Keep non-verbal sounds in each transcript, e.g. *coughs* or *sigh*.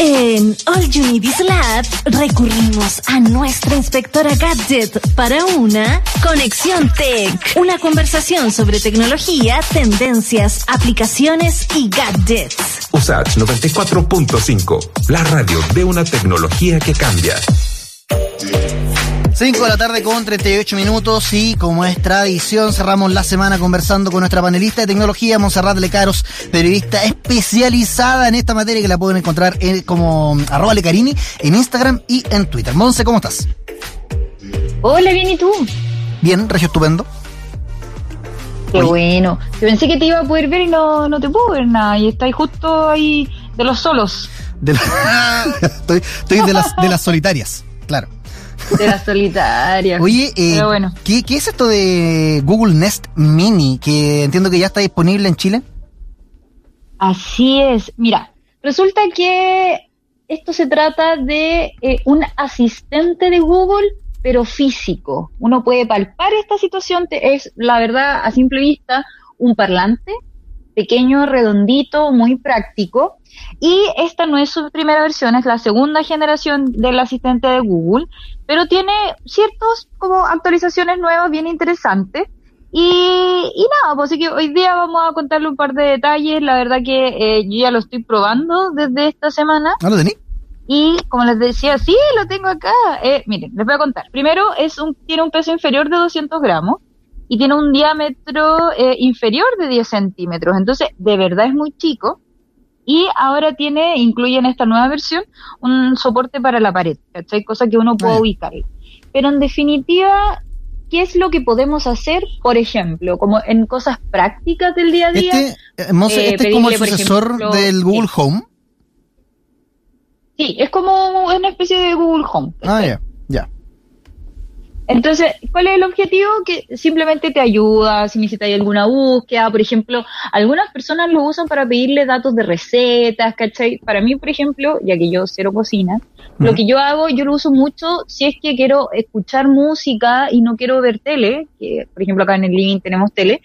En All Is Lab recurrimos a nuestra inspectora Gadget para una Conexión Tech. Una conversación sobre tecnología, tendencias, aplicaciones y gadgets. USACH 94.5, la radio de una tecnología que cambia. 5 de la tarde con 38 minutos y como es tradición cerramos la semana conversando con nuestra panelista de tecnología, Monserrat Lecaros, periodista especializada en esta materia que la pueden encontrar en, como arroba Lecarini en Instagram y en Twitter. Monse, ¿cómo estás? Hola, bien, ¿y tú? Bien, regio estupendo. Qué bueno. Yo pensé que te iba a poder ver y no, no te puedo ver nada. Y estáis justo ahí de los solos. De la- *laughs* estoy estoy de, las, de las solitarias, claro. De la solitaria. Oye, eh, Pero bueno. ¿qué, qué es esto de Google Nest Mini? Que entiendo que ya está disponible en Chile. Así es. Mira, resulta que esto se trata de eh, un asistente de Google, pero físico. Uno puede palpar esta situación. te- Es, la verdad, a simple vista, un parlante pequeño, redondito, muy práctico. Y esta no es su primera versión, es la segunda generación del asistente de Google, pero tiene ciertos como actualizaciones nuevas bien interesantes. Y, y nada, pues así que hoy día vamos a contarle un par de detalles. La verdad que eh, yo ya lo estoy probando desde esta semana. ¿No lo tení? Y como les decía, sí, lo tengo acá. Eh, miren, les voy a contar. Primero, es un, tiene un peso inferior de 200 gramos y tiene un diámetro eh, inferior de 10 centímetros. Entonces, de verdad es muy chico. Y ahora tiene, incluye en esta nueva versión, un soporte para la pared, ¿cachai? Cosa que uno puede Ah. ubicar. Pero en definitiva, ¿qué es lo que podemos hacer? Por ejemplo, como en cosas prácticas del día a día. Este, eh, eh, este es como el sucesor ejemplo, del Google. Home. Sí, es como una especie de Google Home. Ah, ya. Entonces, ¿cuál es el objetivo? Que simplemente te ayuda si necesitas alguna búsqueda. Por ejemplo, algunas personas lo usan para pedirle datos de recetas, ¿cachai? Para mí, por ejemplo, ya que yo cero cocina, lo que yo hago, yo lo uso mucho si es que quiero escuchar música y no quiero ver tele, que por ejemplo acá en el living tenemos tele,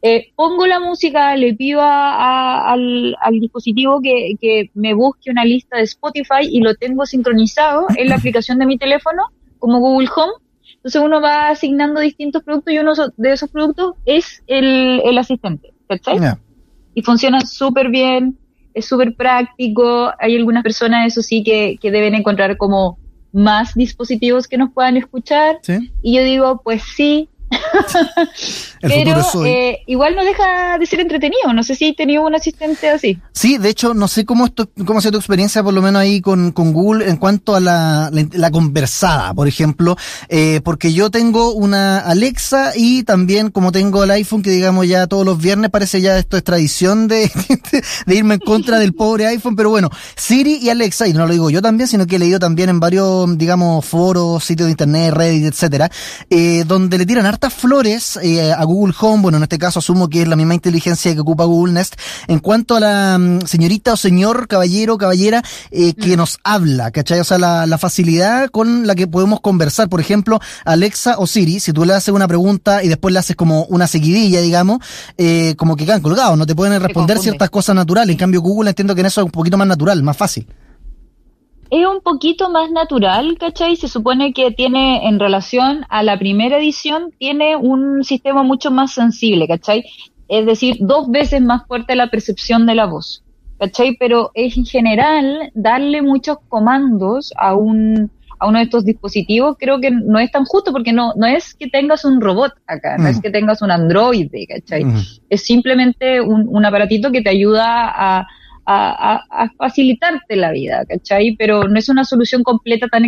eh, pongo la música, le pido a- a- al, al dispositivo que, que me busque una lista de Spotify y lo tengo sincronizado en la *laughs* aplicación de mi teléfono como Google Home. Entonces uno va asignando distintos productos y uno de esos productos es el, el asistente, ¿cachai? Y funciona súper bien, es súper práctico. Hay algunas personas, eso sí, que, que deben encontrar como más dispositivos que nos puedan escuchar. ¿Sí? Y yo digo, pues sí, *laughs* El pero eh, igual no deja de ser entretenido. No sé si he tenido un asistente así. Sí, de hecho, no sé cómo, esto, cómo ha sido tu experiencia, por lo menos ahí con, con Google, en cuanto a la, la, la conversada, por ejemplo, eh, porque yo tengo una Alexa y también como tengo el iPhone, que digamos ya todos los viernes parece ya esto es tradición de, *laughs* de irme en contra del pobre iPhone, pero bueno, Siri y Alexa, y no lo digo yo también, sino que he leído también en varios, digamos, foros, sitios de internet, Reddit, etcétera, eh, donde le tiran hartas flores eh, a Google Home, bueno, en este caso asumo que es la misma inteligencia que ocupa Google Nest, en cuanto a la mm, señorita o señor, caballero, caballera, eh, que nos habla, ¿cachai? O sea, la, la facilidad con la que podemos conversar, por ejemplo, Alexa o Siri, si tú le haces una pregunta y después le haces como una seguidilla, digamos, eh, como que quedan colgados, no te pueden responder ciertas cosas naturales, en cambio Google entiendo que en eso es un poquito más natural, más fácil. Es un poquito más natural, ¿cachai? Se supone que tiene, en relación a la primera edición, tiene un sistema mucho más sensible, ¿cachai? Es decir, dos veces más fuerte la percepción de la voz, ¿cachai? Pero es en general darle muchos comandos a un a uno de estos dispositivos creo que no es tan justo porque no no es que tengas un robot acá, no Mm. es que tengas un androide, ¿cachai? Ujú. es simplemente un, un aparatito que te ayuda a, a- a- a facilitarte la vida, ¿cachai? Pero no es una solución completa tan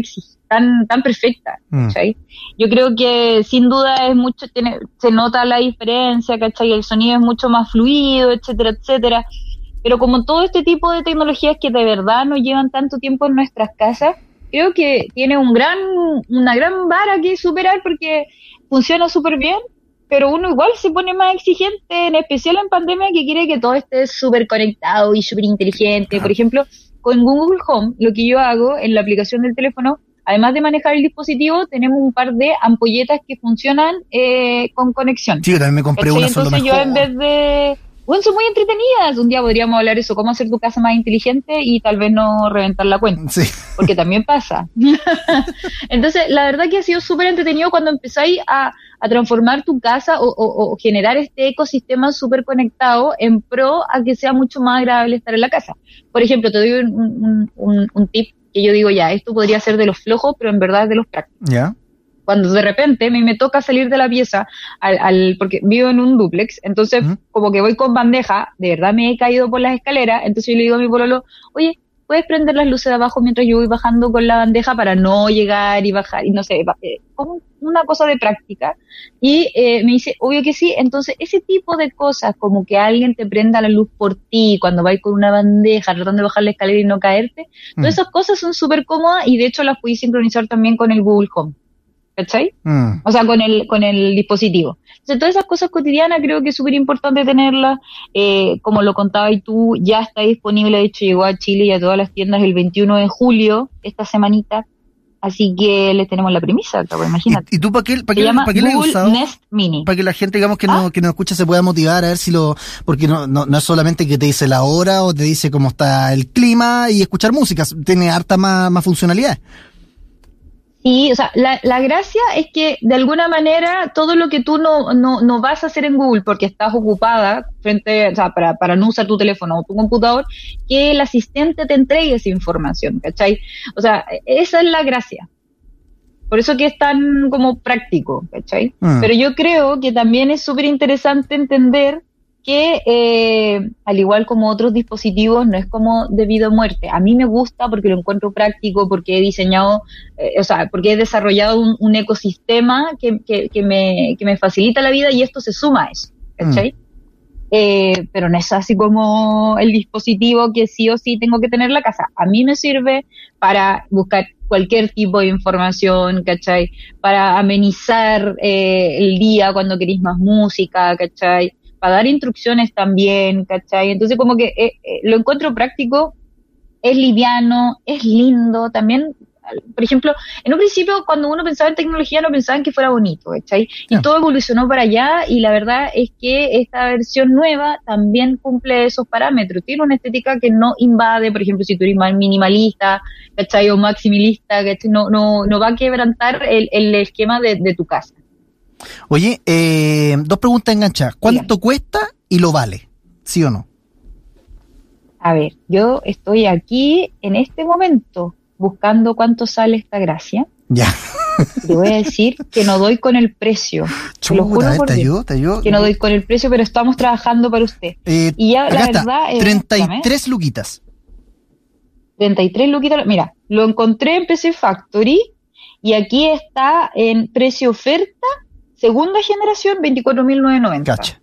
tan, tan perfecta, Mm. ¿cachai? Yo creo que sin duda es mucho, tiene, se nota la diferencia, ¿cachai? El sonido es mucho más fluido, etcétera, etcétera. Pero como todo este tipo de tecnologías que de verdad no llevan tanto tiempo en nuestras casas, creo que tiene un gran, una gran vara que superar porque funciona súper bien, pero uno igual se pone más exigente, en especial en pandemia, que quiere que todo esté súper conectado y súper inteligente. Por ejemplo, con Google Home, lo que yo hago en la aplicación del teléfono, además de manejar el dispositivo, tenemos un par de ampolletas que funcionan eh, con conexión. Sí, yo también me compré ¿Cachai? una, Entonces yo mejor. en vez de bueno, son muy entretenidas. Un día podríamos hablar eso, cómo hacer tu casa más inteligente y tal vez no reventar la cuenta. Sí. Porque también pasa. *laughs* Entonces, la verdad que ha sido súper entretenido cuando empezáis a, a transformar tu casa o, o, o generar este ecosistema súper conectado en pro a que sea mucho más agradable estar en la casa. Por ejemplo, te doy un, un, un, un tip que yo digo ya, esto podría ser de los flojos, pero en verdad es de los prácticos. ¿Ya? Cuando de repente me, me toca salir de la pieza, al, al, porque vivo en un duplex, entonces como que voy con bandeja, de verdad me he caído por las escaleras, entonces yo le digo a mi pololo, oye, ¿puedes prender las luces de abajo mientras yo voy bajando con la bandeja para no llegar y bajar? Y no sé, eh, como una cosa de práctica. Y eh, me dice, obvio que sí, entonces ese tipo de cosas, como que alguien te prenda la luz por ti cuando vais con una bandeja tratando de bajar la escalera y no caerte, Mm. todas esas cosas son súper cómodas y de hecho las puedes sincronizar también con el Google Home. ¿Cachai? Mm. O sea, con el, con el dispositivo. Entonces, todas esas cosas cotidianas creo que es súper importante tenerlas. Eh, como lo contaba y tú, ya está disponible, de hecho llegó a Chile y a todas las tiendas el 21 de julio, esta semanita. Así que les tenemos la premisa, pues, imagínate. ¿Y, y tú para qué, para qué, para qué le usado? Nest Mini. Para que la gente, digamos, que, Ah. no, que nos escucha se pueda motivar a ver si lo... Porque no, no, no es solamente que te dice la hora o te dice cómo está el clima y escuchar música, tiene harta más, más funcionalidad. Y, o sea, la, la gracia es que de alguna manera todo lo que tú no, no, no vas a hacer en Google porque estás ocupada frente, o sea, para, para no usar tu teléfono o tu computador, que el asistente te entregue esa información, ¿cachai? O sea, esa es la gracia. Por eso que es tan como práctico, ¿cachai? Mm. Pero yo creo que también es súper interesante entender que, eh, al igual como otros dispositivos, no es como debido a muerte. A mí me gusta porque lo encuentro práctico, porque he diseñado, eh, o sea, porque he desarrollado un, ecosistema que, que, me, que me facilita la vida y esto se suma a eso, ¿cachai? Eh, pero no es así como el dispositivo que sí o sí tengo que tener en la casa. A mí me sirve para buscar cualquier tipo de información, ¿cachai? Para amenizar el día cuando queréis más música, ¿cachai? Para dar instrucciones también, ¿cachai? Entonces como que eh, eh, lo encuentro práctico, es liviano, es lindo, también, por ejemplo, en un principio cuando uno pensaba en tecnología no pensaba en que fuera bonito, ¿cachai? Y todo evolucionó para allá y la verdad es que esta versión nueva también cumple esos parámetros. Tiene una estética que no invade, por ejemplo, si tú eres más minimalista, ¿cachai? O maximalista, ¿cachai? No, no, no va a quebrantar el, el esquema de, de tu casa. Oye, eh, dos preguntas enganchadas. ¿Cuánto cuesta y lo vale? ¿Sí o no? A ver, yo estoy aquí en este momento buscando cuánto sale esta gracia. Ya. Te voy a decir que no doy con el precio. Lo juro por te ayudo, te ayudo. que no doy con el precio, pero estamos trabajando para usted. Eh, Y ya, la está, verdad, eh, 33 luquitas. 33 luquitas. Mira, lo encontré en PC Factory y aquí está en precio oferta, segunda generación, 24.990. Cacha.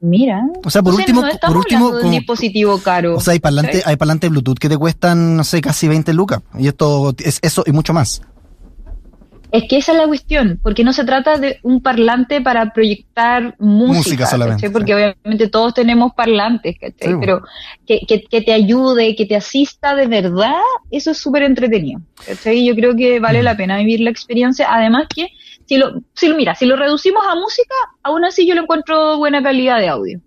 Mira. O sea, por último, no por último, de un dispositivo caro. O sea, hay parlantes, hay parlantes Bluetooth que te cuestan, no sé, casi 20 lucas. Y esto es eso y mucho más. Es que esa es la cuestión, porque no se trata de un parlante para proyectar música, Música solamente. Porque sí. obviamente todos tenemos parlantes, ¿cachai? Sí, Pero que, que, que te ayude, que te asista de verdad, eso es súper entretenido, ¿cachai? Yo creo que vale Mm. la pena vivir la experiencia, además que si lo, si lo, mira, si lo reducimos a música, aún así yo lo encuentro buena calidad de audio.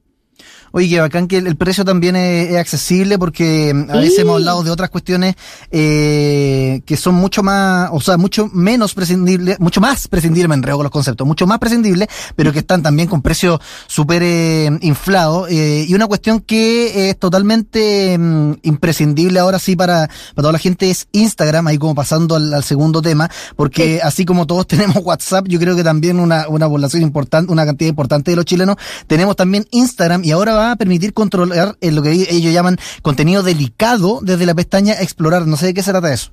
Oye, que bacán que el, el precio también es, es accesible porque mm, a Sí. veces hemos hablado de otras cuestiones eh, que son mucho más, o sea, mucho menos prescindibles, mucho más prescindibles, me enredo con los conceptos, mucho más prescindibles, pero que están también con precios súper eh, inflados. eh, y una cuestión que es totalmente mm, imprescindible ahora sí para, para toda la gente es Instagram, ahí como pasando al, al segundo tema, porque así como todos *laughs* tenemos WhatsApp, yo creo que también una, una población importante, una cantidad importante de los chilenos, tenemos también Instagram y ahora va a permitir controlar eh, lo que ellos llaman contenido delicado desde la pestaña Explorar. No sé de qué se trata eso.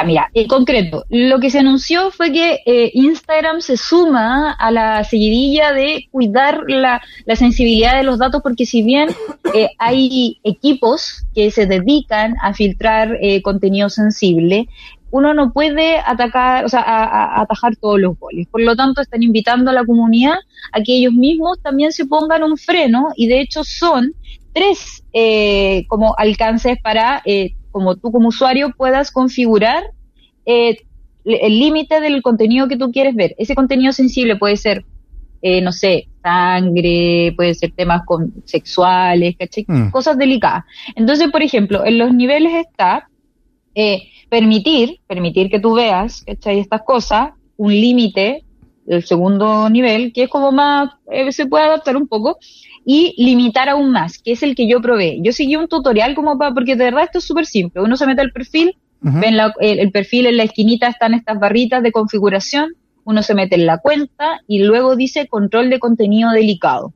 Ah, mira, en concreto, lo que se anunció fue que eh, Instagram se suma a la seguidilla de cuidar la, la sensibilidad de los datos, porque si bien eh, hay equipos que se dedican a filtrar eh, contenido sensible, uno no puede atacar, o sea, a, a- atajar todos los goles. Por lo tanto, están invitando a la comunidad a que ellos mismos también se pongan un freno, y de hecho son tres eh, como alcances para, eh, como tú como usuario puedas configurar eh, el límite del contenido que tú quieres ver. Ese contenido sensible puede ser, eh, no sé, sangre, puede ser temas con, sexuales. Mm. Cosas delicadas. Entonces, por ejemplo, en los niveles está eh, permitir, permitir que tú veas, ¿cachai? Estas cosas, un límite, el segundo nivel, que es como más, eh, se puede adaptar un poco, y limitar aún más, que es el que yo probé. Yo seguí un tutorial como para, porque de verdad esto es súper simple. Uno se mete al perfil, ven la- el, el perfil en la esquinita están estas barritas de configuración, uno se mete en la cuenta y luego dice control de contenido delicado.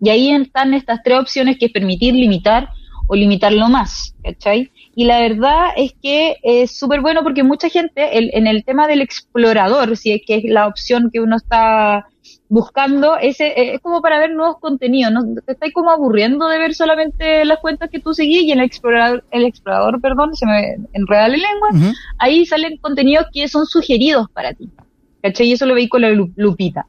Y ahí están estas tres opciones que es permitir, limitar o limitarlo más, ¿cachai? Y la verdad es que es súper bueno porque mucha gente, el- en el tema del explorador, si es que es la opción que uno está buscando, ese, eh, es como para ver nuevos contenidos, ¿no? Te estáis como aburriendo de ver solamente las cuentas que tú seguís y en el explorador, el explorador, perdón, se me enreda la lengua, ahí salen contenidos que son sugeridos para ti. ¿Cachai? Y eso lo veis con la lu- lupita.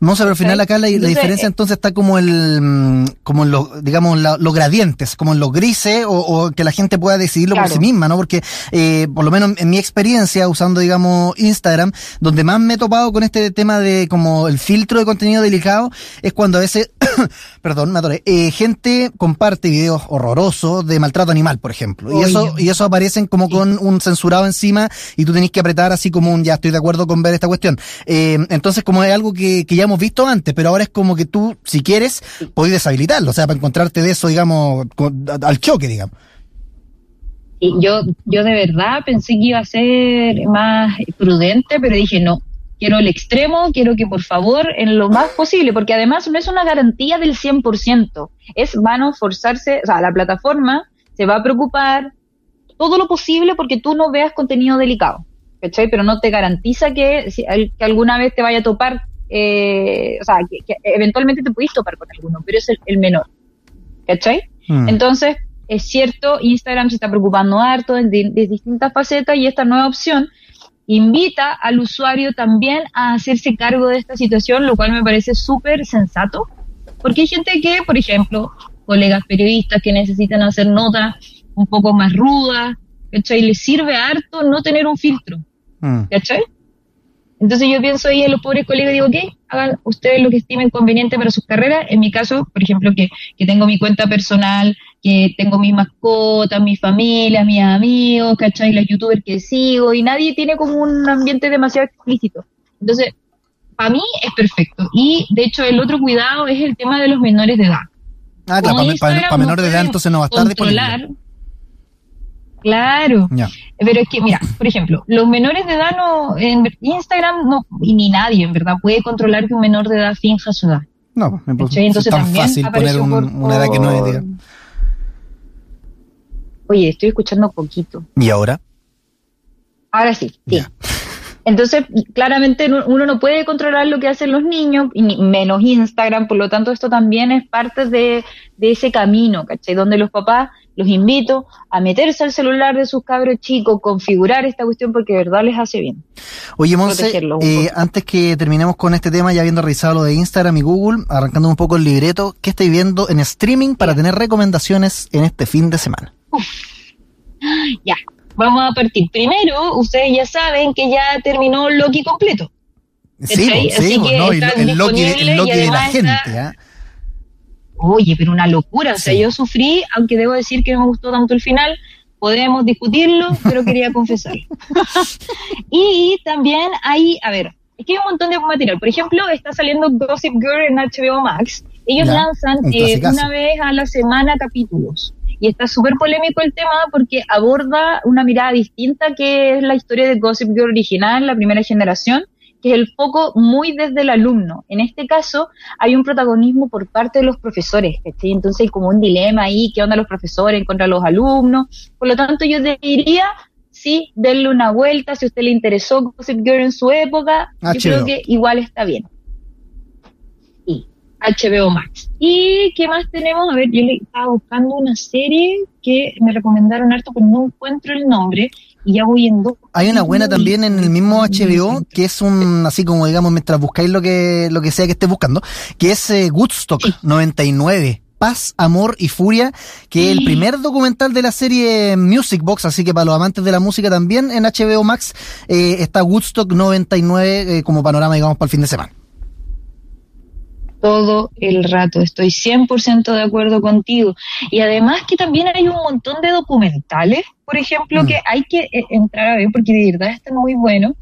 Vamos a ver, al final acá la, la Entonces, diferencia eh, entonces está como el, mm, como en los, digamos, la- los gradientes, como en los grises, o, o que la gente pueda decidirlo por sí misma, ¿no? Porque, eh, por lo menos en mi experiencia usando, digamos, Instagram, donde más me he topado con este tema de como el filtro de contenido delicado, es cuando a veces, *coughs* perdón, me atoré, eh, gente comparte videos horrorosos de maltrato animal, por ejemplo. Y eso, y eso aparecen como con un censurado encima y tú tenés que apretar así como un ya estoy de acuerdo con ver esta cuestión. Eh, entonces, como es algo que, ya hemos visto antes, pero ahora es como que tú, si quieres, podés deshabilitarlo, o sea, para encontrarte de eso, digamos, al choque, digamos. Y yo, yo de verdad pensé que iba a ser más prudente, pero dije no. Quiero el extremo, quiero que por favor, en lo más posible, porque además no es una garantía del 100%, es vano forzarse, o sea, la plataforma se va a preocupar todo lo posible porque tú no veas contenido delicado, ¿cachai? Pero no te garantiza que, que alguna vez te vaya a topar, eh, o sea, que, que eventualmente te pudiste topar con alguno, pero es el, el menor, ¿cachai? Mm. Entonces, es cierto, Instagram se está preocupando harto de, de distintas facetas y esta nueva opción invita al usuario también a hacerse cargo de esta situación, lo cual me parece súper sensato, porque hay gente que, por ejemplo, colegas periodistas que necesitan hacer notas un poco más rudas, ¿cachai? Les sirve harto no tener un filtro, Mm. ¿cachai? Entonces yo pienso ahí en los pobres colegas y digo, ok, hagan ustedes lo que estimen conveniente para sus carreras. En mi caso, por ejemplo, que, que tengo mi cuenta personal, que tengo mis mascotas, mi familia, mis amigos, ¿cachai? Los youtubers que sigo y nadie tiene como un ambiente demasiado explícito. Entonces, para mí es perfecto. Y de hecho el otro cuidado es el tema de los menores de edad. Ah, claro, para, menores de edad entonces no va a estar disponible. Claro. Pero es que, mira, por ejemplo, los menores de edad no, en Instagram no, y ni nadie, en verdad, puede controlar que un menor de edad finja su edad. No, pues, ¿cachai? es Entonces tan también fácil poner apareció un- por- una edad que no es, digamos. Oye, estoy escuchando poquito. ¿Y ahora? Ahora sí, sí. Ya. Entonces, claramente no- uno no puede controlar lo que hacen los niños, y menos Instagram, por lo tanto esto también es parte de, de ese camino, ¿cachai? Donde los papás los invito a meterse al celular de sus cabros chicos, configurar esta cuestión porque de verdad les hace bien. Oye, Monse, eh, antes que terminemos con este tema, ya habiendo revisado lo de Instagram y Google, arrancando un poco el libreto, ¿qué estáis viendo en streaming para tener recomendaciones en este fin de semana? Ya, vamos a partir. Primero, ustedes ya saben que ya terminó Loki completo. Sí, sí, Así que no, y está lo- el Loki, disponible el Loki y de la además gente, está- ¿ah? Oye, pero una locura. O sea, Sí. yo sufrí, aunque debo decir que no me gustó tanto el final. Podemos discutirlo, pero quería confesarlo. *laughs* y también hay, a ver, es que hay un montón de material. Por ejemplo, está saliendo Gossip Girl en HBO Max. Ellos Ya, lanzan un eh, una vez a la semana capítulos. Y está súper polémico el tema porque aborda una mirada distinta que es la historia de Gossip Girl original, la primera generación, que es el foco muy desde el alumno. En este caso, hay un protagonismo por parte de los profesores, ¿cachai? Entonces hay como un dilema ahí, ¿qué onda los profesores contra los alumnos? Por lo tanto, yo diría, sí, denle una vuelta, si a usted le interesó Gossip Girl en su época, yo creo que igual está bien. HBO Max. ¿Y qué más tenemos? A ver, yo le estaba buscando una serie que me recomendaron harto, pero no encuentro el nombre, y ya voy en dos. Hay una buena también en el mismo HBO, que es un, así como digamos, mientras buscáis lo que, lo que sea que estés buscando, que es eh, Woodstock 99. Paz, Amor y Furia, que es el primer documental de la serie Music Box, así que para los amantes de la música también en HBO Max eh, está Woodstock 99 eh, como panorama, digamos, para el fin de semana. Todo el rato. Estoy 100% de acuerdo contigo. Y además que también hay un montón de documentales, por ejemplo, Mm. que hay que eh, entrar a ver porque de verdad está muy bueno.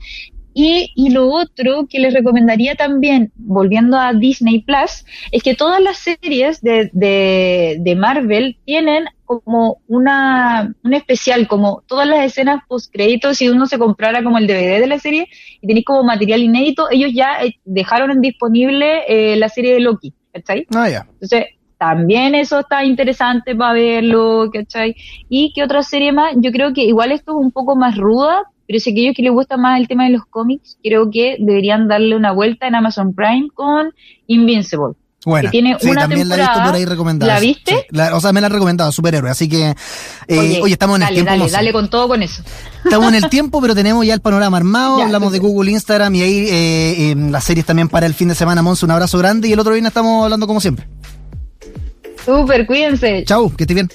Y, y lo otro que les recomendaría también, volviendo a Disney Plus, es que todas las series de, de, de Marvel tienen como una, un especial, como todas las escenas post créditos, si uno se comprara como el DVD de la serie y tenéis como material inédito, ellos ya eh, dejaron en disponible eh, la serie de Loki, ¿cachai? Ah, ya. Entonces, también eso está interesante para verlo, ¿cachai? Y qué otra serie más, yo creo que igual esto es un poco más ruda, pero si a aquellos que les gusta más el tema de los cómics, creo que deberían darle una vuelta en Amazon Prime con Invincible. Bueno, que tiene sí, una también la he visto por ahí recomendada. ¿La viste? Sí, la- o sea, me la han recomendado, superhéroe. Así que, eh, oye, estamos en el tiempo. Dale, Monse. dale con todo con eso. Estamos en el *laughs* tiempo, pero tenemos ya el panorama armado. Ya, hablamos de. Google, Instagram y ahí eh, eh, las series también para el fin de semana. Monse, un abrazo grande y el otro viernes estamos hablando como siempre. Súper, cuídense. Chau, que estés bien.